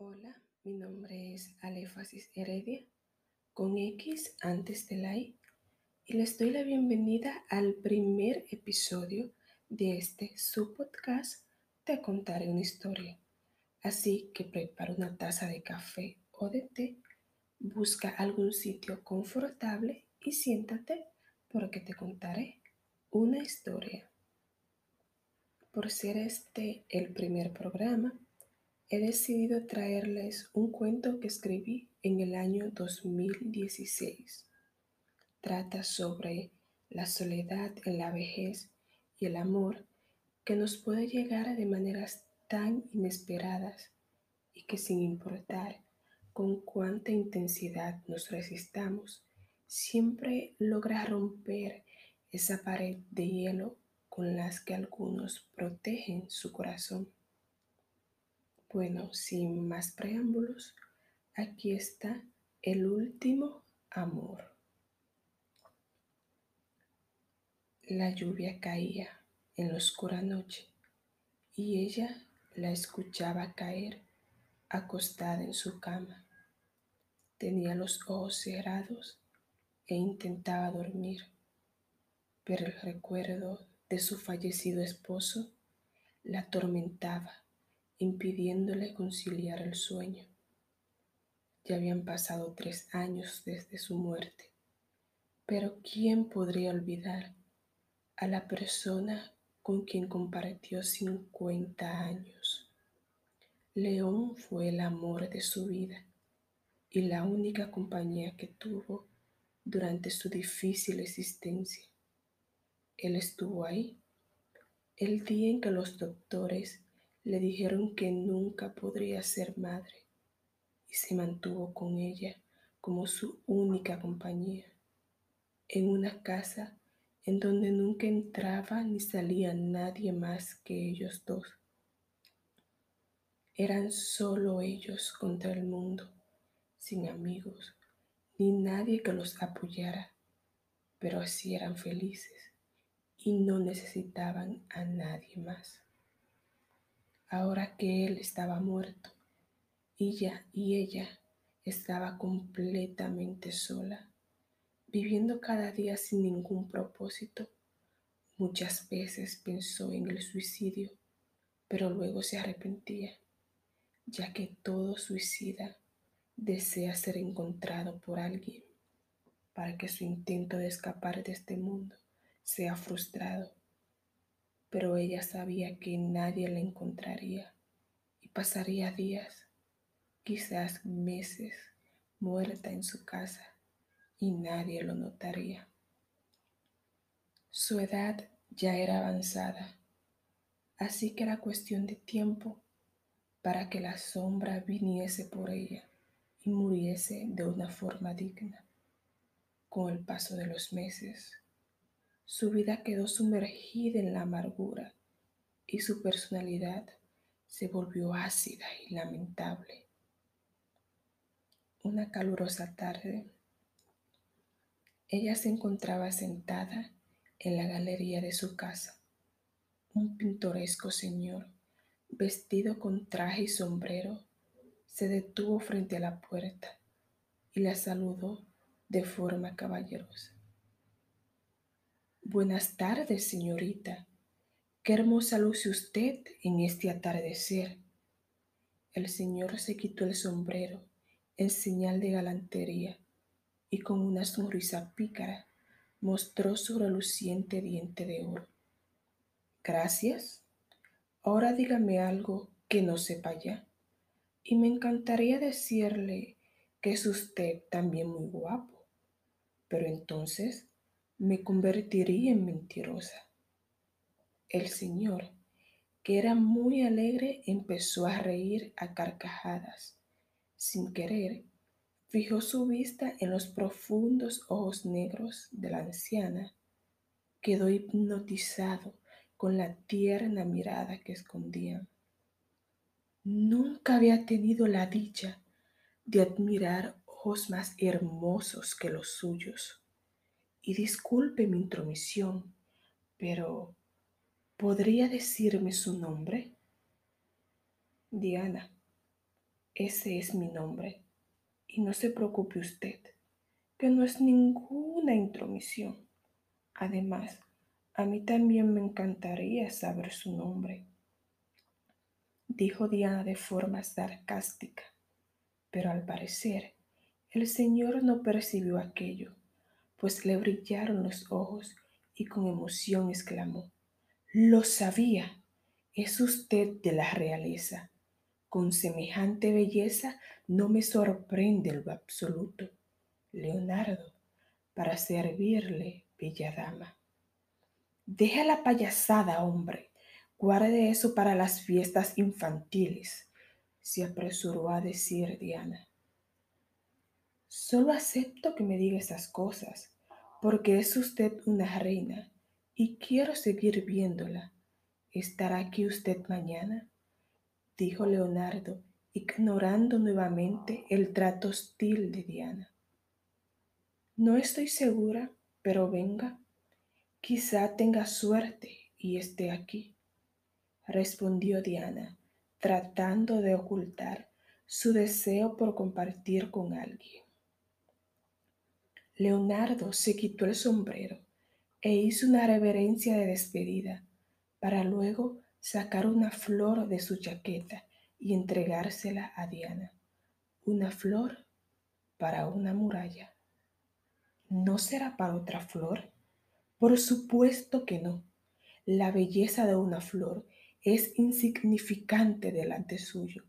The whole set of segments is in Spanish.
Hola, mi nombre es Alefasis Heredia, con X antes de la I, y les doy la bienvenida al primer episodio de este subpodcast Te contaré una historia. Así que prepara una taza de café o de té, busca algún sitio confortable y siéntate porque te contaré una historia. Por ser este el primer programa, he decidido traerles un cuento que escribí en el año 2016. Trata sobre la soledad en la vejez y el amor que nos puede llegar de maneras tan inesperadas y que sin importar con cuánta intensidad nos resistamos, siempre logra romper esa pared de hielo con las que algunos protegen su corazón. Bueno, sin más preámbulos, aquí está el último amor. La lluvia caía en la oscura noche y ella la escuchaba caer acostada en su cama. Tenía los ojos cerrados e intentaba dormir, pero el recuerdo de su fallecido esposo la atormentaba impidiéndole conciliar el sueño. Ya habían pasado tres años desde su muerte, pero ¿quién podría olvidar a la persona con quien compartió 50 años? León fue el amor de su vida y la única compañía que tuvo durante su difícil existencia. Él estuvo ahí el día en que los doctores le dijeron que nunca podría ser madre y se mantuvo con ella como su única compañía, en una casa en donde nunca entraba ni salía nadie más que ellos dos. Eran solo ellos contra el mundo, sin amigos, ni nadie que los apoyara, pero así eran felices y no necesitaban a nadie más ahora que él estaba muerto ella y ella estaba completamente sola, viviendo cada día sin ningún propósito. Muchas veces pensó en el suicidio, pero luego se arrepentía, ya que todo suicida desea ser encontrado por alguien para que su intento de escapar de este mundo sea frustrado pero ella sabía que nadie la encontraría y pasaría días, quizás meses, muerta en su casa y nadie lo notaría. Su edad ya era avanzada, así que era cuestión de tiempo para que la sombra viniese por ella y muriese de una forma digna. Con el paso de los meses, su vida quedó sumergida en la amargura y su personalidad se volvió ácida y lamentable. Una calurosa tarde, ella se encontraba sentada en la galería de su casa. Un pintoresco señor, vestido con traje y sombrero, se detuvo frente a la puerta y la saludó de forma caballerosa. Buenas tardes, señorita. Qué hermosa luce usted en este atardecer. El señor se quitó el sombrero en señal de galantería y con una sonrisa pícara mostró su reluciente diente de oro. Gracias. Ahora dígame algo que no sepa ya. Y me encantaría decirle que es usted también muy guapo. Pero entonces me convertiría en mentirosa. El señor, que era muy alegre, empezó a reír a carcajadas. Sin querer, fijó su vista en los profundos ojos negros de la anciana. Quedó hipnotizado con la tierna mirada que escondían. Nunca había tenido la dicha de admirar ojos más hermosos que los suyos y disculpe mi intromisión, pero ¿podría decirme su nombre? Diana. Ese es mi nombre. Y no se preocupe usted, que no es ninguna intromisión. Además, a mí también me encantaría saber su nombre, dijo Diana de forma sarcástica. Pero al parecer, el señor no percibió aquello, pues le brillaron los ojos y con emoción exclamó, Lo sabía, es usted de la realeza. Con semejante belleza no me sorprende en lo absoluto. Leonardo, para servirle, bella dama. Deja la payasada, hombre. Guarde eso para las fiestas infantiles, se apresuró a decir Diana. Solo acepto que me diga esas cosas, porque es usted una reina y quiero seguir viéndola. ¿Estará aquí usted mañana? dijo Leonardo, ignorando nuevamente el trato hostil de Diana. No estoy segura, pero venga. Quizá tenga suerte y esté aquí, respondió Diana, tratando de ocultar su deseo por compartir con alguien. Leonardo se quitó el sombrero e hizo una reverencia de despedida para luego sacar una flor de su chaqueta y entregársela a Diana. Una flor para una muralla. ¿No será para otra flor? Por supuesto que no. La belleza de una flor es insignificante delante suyo.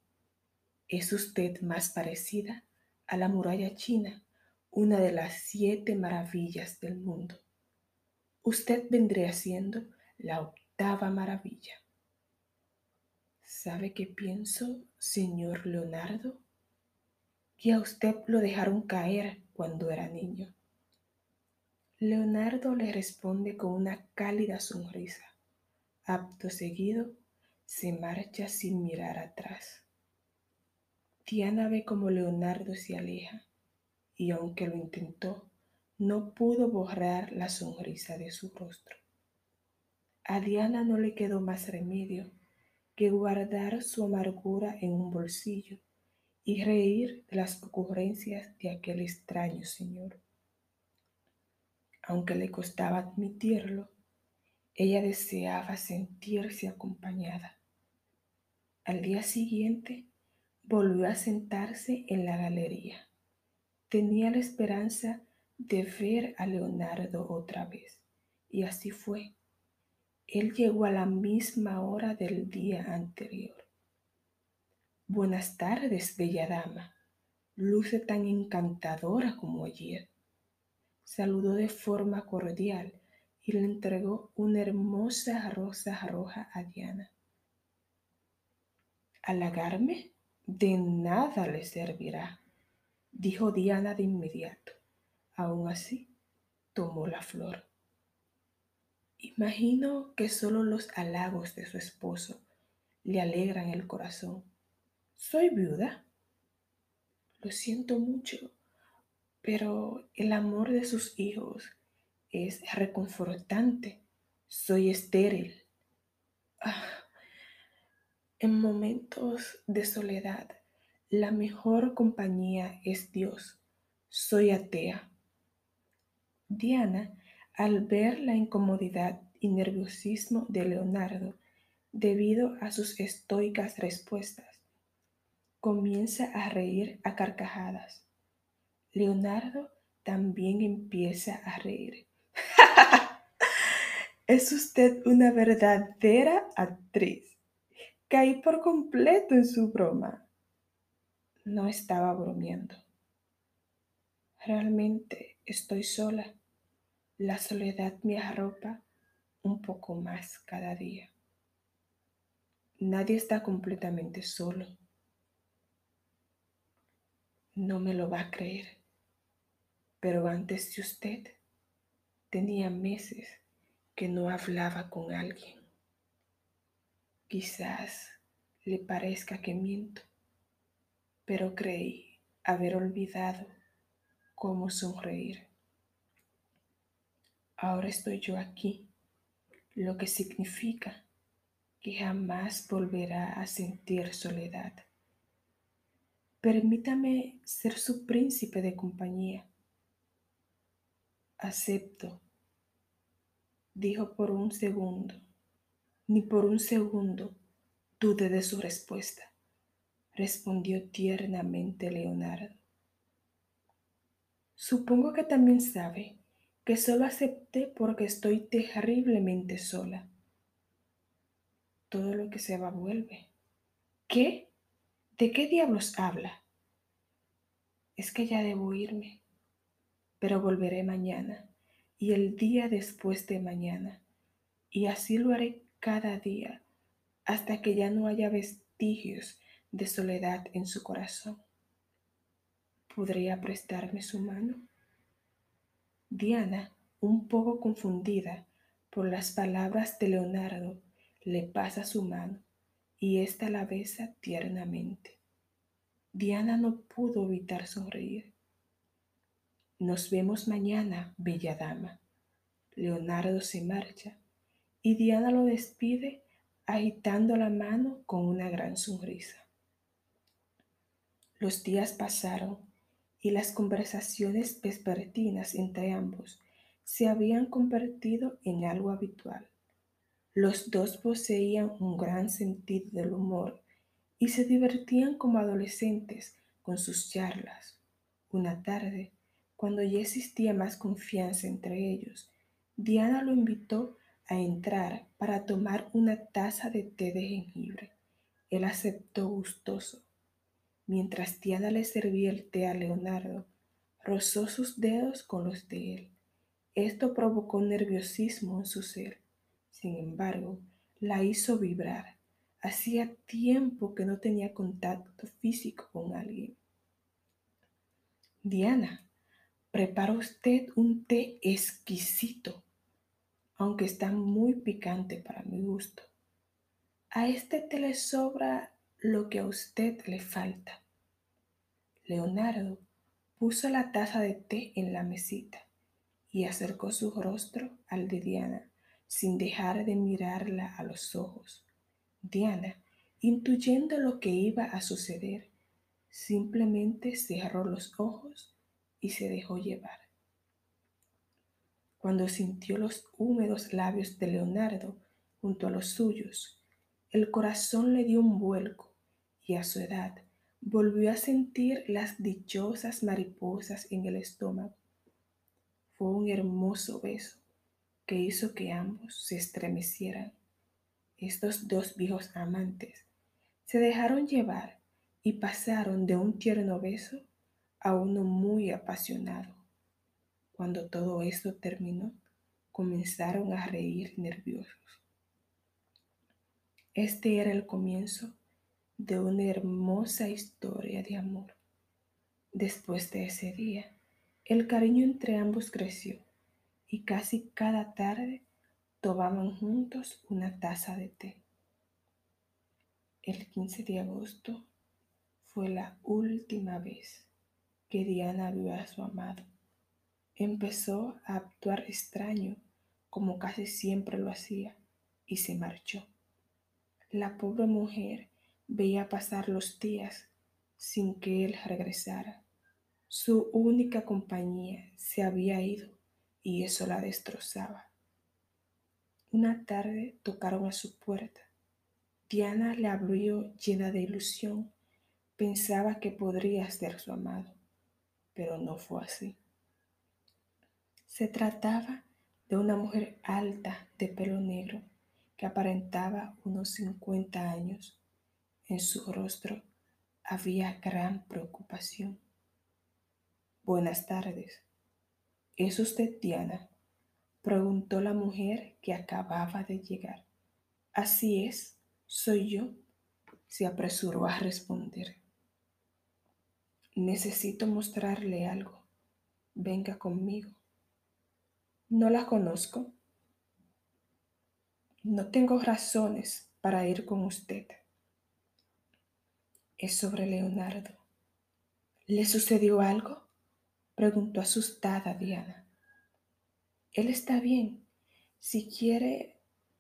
Es usted más parecida a la muralla china, una de las siete maravillas del mundo. Usted vendría siendo la octava maravilla. ¿Sabe qué pienso, señor Leonardo? Que a usted lo dejaron caer cuando era niño. Leonardo le responde con una cálida sonrisa. Apto seguido, se marcha sin mirar atrás. Diana ve como Leonardo se aleja y aunque lo intentó, no pudo borrar la sonrisa de su rostro. A Diana no le quedó más remedio que guardar su amargura en un bolsillo y reír de las ocurrencias de aquel extraño señor. Aunque le costaba admitirlo, ella deseaba sentirse acompañada. Al día siguiente volvió a sentarse en la galería. Tenía la esperanza de ver a Leonardo otra vez, y así fue. Él llegó a la misma hora del día anterior. Buenas tardes, bella dama. Luce tan encantadora como ayer. Saludó de forma cordial y le entregó una hermosa rosa roja a Diana. ¿Halagarme? De nada le servirá, dijo Diana de inmediato. Aún así, tomó la flor. Imagino que solo los halagos de su esposo le alegran el corazón. Soy viuda. Lo siento mucho, pero el amor de sus hijos es reconfortante. Soy estéril. Ah, en momentos de soledad, la mejor compañía es Dios. Soy atea. Diana al ver la incomodidad y nerviosismo de Leonardo debido a sus estoicas respuestas, comienza a reír a carcajadas. Leonardo también empieza a reír. es usted una verdadera actriz. Caí por completo en su broma. No estaba bromeando. Realmente estoy sola. La soledad me arropa un poco más cada día. Nadie está completamente solo. No me lo va a creer, pero antes de usted tenía meses que no hablaba con alguien. Quizás le parezca que miento, pero creí haber olvidado cómo sonreír. Ahora estoy yo aquí, lo que significa que jamás volverá a sentir soledad. Permítame ser su príncipe de compañía. Acepto, dijo por un segundo. Ni por un segundo dudé de su respuesta, respondió tiernamente Leonardo. Supongo que también sabe que solo acepté porque estoy terriblemente sola. Todo lo que se va vuelve. ¿Qué? ¿De qué diablos habla? Es que ya debo irme, pero volveré mañana y el día después de mañana, y así lo haré cada día hasta que ya no haya vestigios de soledad en su corazón. ¿Podría prestarme su mano? Diana, un poco confundida por las palabras de Leonardo, le pasa su mano y ésta la besa tiernamente. Diana no pudo evitar sonreír. Nos vemos mañana, bella dama. Leonardo se marcha y Diana lo despide agitando la mano con una gran sonrisa. Los días pasaron y las conversaciones vespertinas entre ambos se habían convertido en algo habitual. Los dos poseían un gran sentido del humor y se divertían como adolescentes con sus charlas. Una tarde, cuando ya existía más confianza entre ellos, Diana lo invitó a entrar para tomar una taza de té de jengibre. Él aceptó gustoso. Mientras Diana le servía el té a Leonardo, rozó sus dedos con los de él. Esto provocó nerviosismo en su ser. Sin embargo, la hizo vibrar. Hacía tiempo que no tenía contacto físico con alguien. Diana, prepara usted un té exquisito, aunque está muy picante para mi gusto. A este té le sobra lo que a usted le falta. Leonardo puso la taza de té en la mesita y acercó su rostro al de Diana sin dejar de mirarla a los ojos. Diana, intuyendo lo que iba a suceder, simplemente cerró los ojos y se dejó llevar. Cuando sintió los húmedos labios de Leonardo junto a los suyos, el corazón le dio un vuelco y a su edad volvió a sentir las dichosas mariposas en el estómago. Fue un hermoso beso que hizo que ambos se estremecieran. Estos dos viejos amantes se dejaron llevar y pasaron de un tierno beso a uno muy apasionado. Cuando todo esto terminó, comenzaron a reír nerviosos. Este era el comienzo de una hermosa historia de amor. Después de ese día, el cariño entre ambos creció y casi cada tarde tomaban juntos una taza de té. El 15 de agosto fue la última vez que Diana vio a su amado. Empezó a actuar extraño como casi siempre lo hacía y se marchó. La pobre mujer veía pasar los días sin que él regresara. Su única compañía se había ido y eso la destrozaba. Una tarde tocaron a su puerta. Diana le abrió llena de ilusión. Pensaba que podría ser su amado, pero no fue así. Se trataba de una mujer alta de pelo negro que aparentaba unos 50 años. En su rostro había gran preocupación. Buenas tardes, ¿Es usted Diana? preguntó la mujer que acababa de llegar. Así es, soy yo, se apresuró a responder. Necesito mostrarle algo. Venga conmigo. No la conozco. No tengo razones para ir con usted. Es sobre Leonardo. ¿Le sucedió algo? preguntó asustada Diana. Él está bien. Si quiere,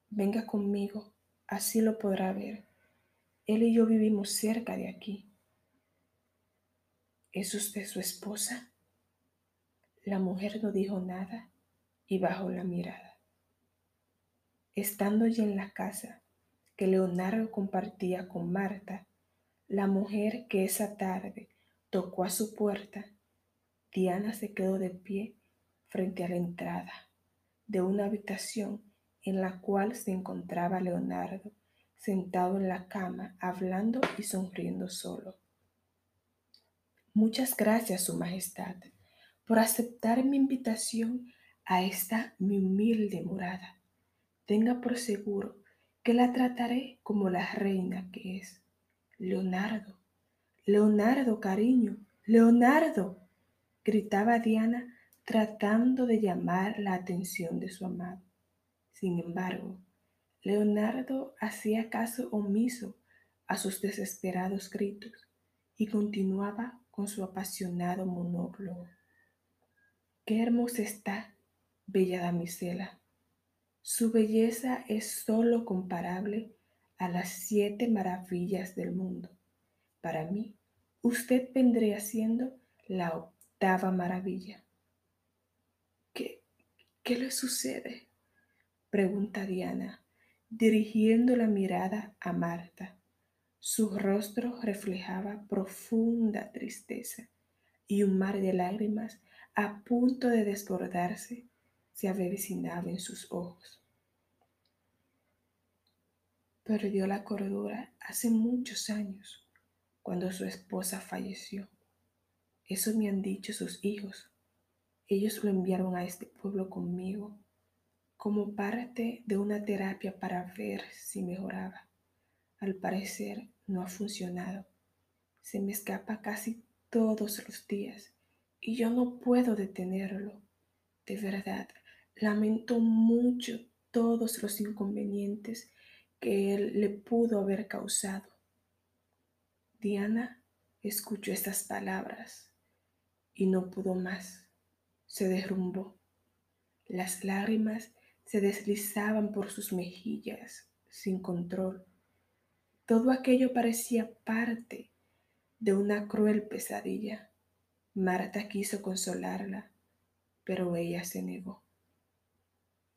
venga conmigo. Así lo podrá ver. Él y yo vivimos cerca de aquí. ¿Es usted su esposa? La mujer no dijo nada y bajó la mirada. Estando ya en la casa que Leonardo compartía con Marta, la mujer que esa tarde tocó a su puerta, Diana se quedó de pie frente a la entrada de una habitación en la cual se encontraba Leonardo, sentado en la cama, hablando y sonriendo solo. Muchas gracias, Su Majestad, por aceptar mi invitación a esta mi humilde morada. Tenga por seguro que la trataré como la reina que es. Leonardo, Leonardo, cariño, Leonardo, gritaba Diana tratando de llamar la atención de su amado. Sin embargo, Leonardo hacía caso omiso a sus desesperados gritos y continuaba con su apasionado monólogo. Qué hermosa está, bella damisela. Su belleza es sólo comparable a las siete maravillas del mundo. Para mí, usted vendría siendo la octava maravilla. ¿Qué, qué le sucede? pregunta Diana, dirigiendo la mirada a Marta. Su rostro reflejaba profunda tristeza y un mar de lágrimas a punto de desbordarse se avecinaba en sus ojos. Perdió la cordura hace muchos años, cuando su esposa falleció. Eso me han dicho sus hijos. Ellos lo enviaron a este pueblo conmigo como parte de una terapia para ver si mejoraba. Al parecer no ha funcionado. Se me escapa casi todos los días y yo no puedo detenerlo. De verdad, lamento mucho todos los inconvenientes que él le pudo haber causado. Diana escuchó estas palabras y no pudo más. Se derrumbó. Las lágrimas se deslizaban por sus mejillas sin control. Todo aquello parecía parte de una cruel pesadilla. Marta quiso consolarla, pero ella se negó.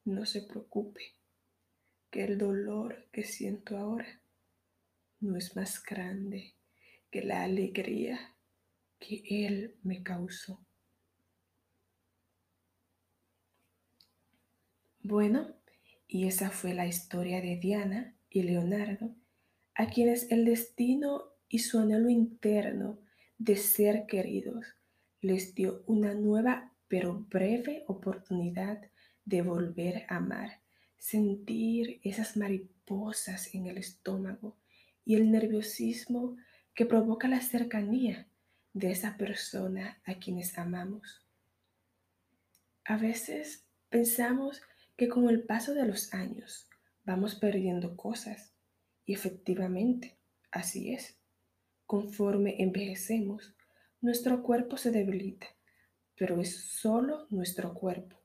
No se preocupe, que el dolor que siento ahora no es más grande que la alegría que él me causó. Bueno, y esa fue la historia de Diana y Leonardo, a quienes el destino y su anhelo interno de ser queridos les dio una nueva pero breve oportunidad de volver a amar, sentir esas mariposas en el estómago y el nerviosismo que provoca la cercanía de esa persona a quienes amamos. A veces pensamos que con el paso de los años vamos perdiendo cosas. Y efectivamente, así es. Conforme envejecemos, nuestro cuerpo se debilita, pero es solo nuestro cuerpo.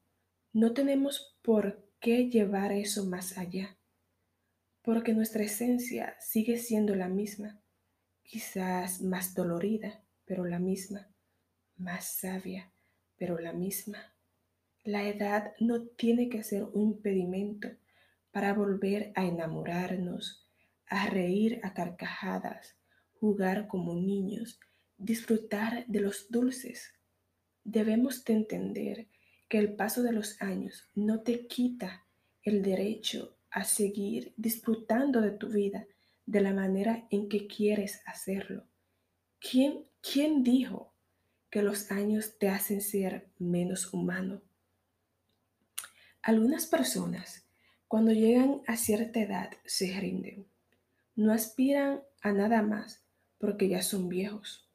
No tenemos por qué llevar eso más allá, porque nuestra esencia sigue siendo la misma, quizás más dolorida, pero la misma, más sabia, pero la misma. La edad no tiene que ser un impedimento para volver a enamorarnos, a reír a carcajadas, jugar como niños, disfrutar de los dulces. Debemos de entender que el paso de los años no te quita el derecho a seguir disfrutando de tu vida de la manera en que quieres hacerlo. ¿Quién, quién dijo que los años te hacen ser menos humano? Algunas personas, cuando llegan a cierta edad, se rinden. No aspiran a nada más porque ya son viejos.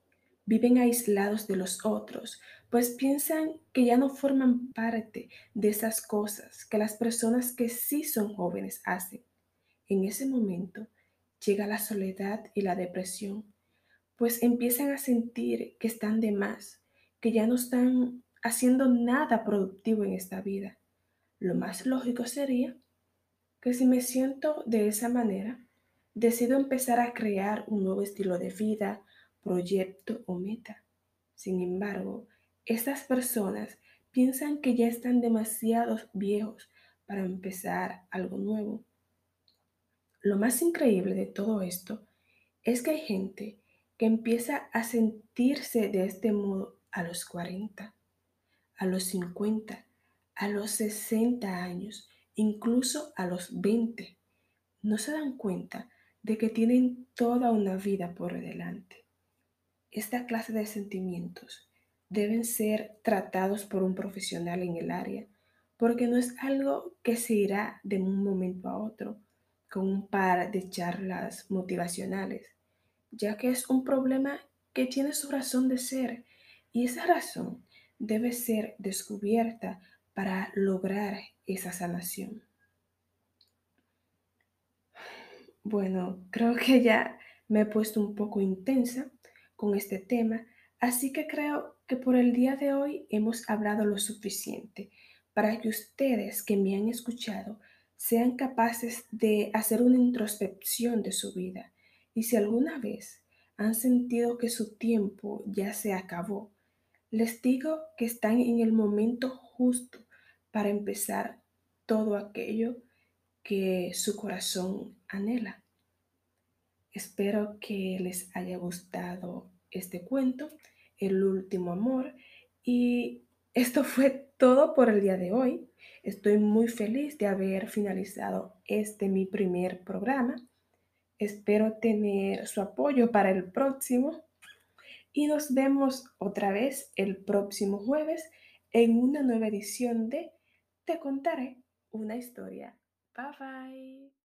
Viven aislados de los otros, pues piensan que ya no forman parte de esas cosas que las personas que sí son jóvenes hacen. En ese momento llega la soledad y la depresión, pues empiezan a sentir que están de más, que ya no están haciendo nada productivo en esta vida lo más lógico sería que si me siento de esa manera, decido empezar a crear un nuevo estilo de vida, proyecto o meta. Sin embargo, estas personas piensan que ya están demasiado viejos para empezar algo nuevo. Lo más increíble de todo esto es que hay gente que empieza a sentirse de este modo a los 40, a los 50, a los 60 años, incluso a los 20. No se dan cuenta de que tienen toda una vida por delante. Esta clase de sentimientos deben ser tratados por un profesional en el área, porque no es algo que se irá de un momento a otro con un par de charlas motivacionales, ya que es un problema que tiene su razón de ser y esa razón debe ser descubierta para lograr esa sanación. Bueno, creo que ya me he puesto un poco intensa con este tema, así que creo que por el día de hoy hemos hablado lo suficiente para que ustedes que me han escuchado sean capaces de hacer una introspección de su vida y si alguna vez han sentido que su tiempo ya se acabó, les digo que están en el momento justo para empezar todo aquello que su corazón anhela. Espero que les haya gustado este cuento, El último amor, y esto fue todo por el día de hoy. Estoy muy feliz de haber finalizado este mi primer programa. Espero tener su apoyo para el próximo y nos vemos otra vez el próximo jueves en una nueva edición de Te contaré una historia. Bye bye.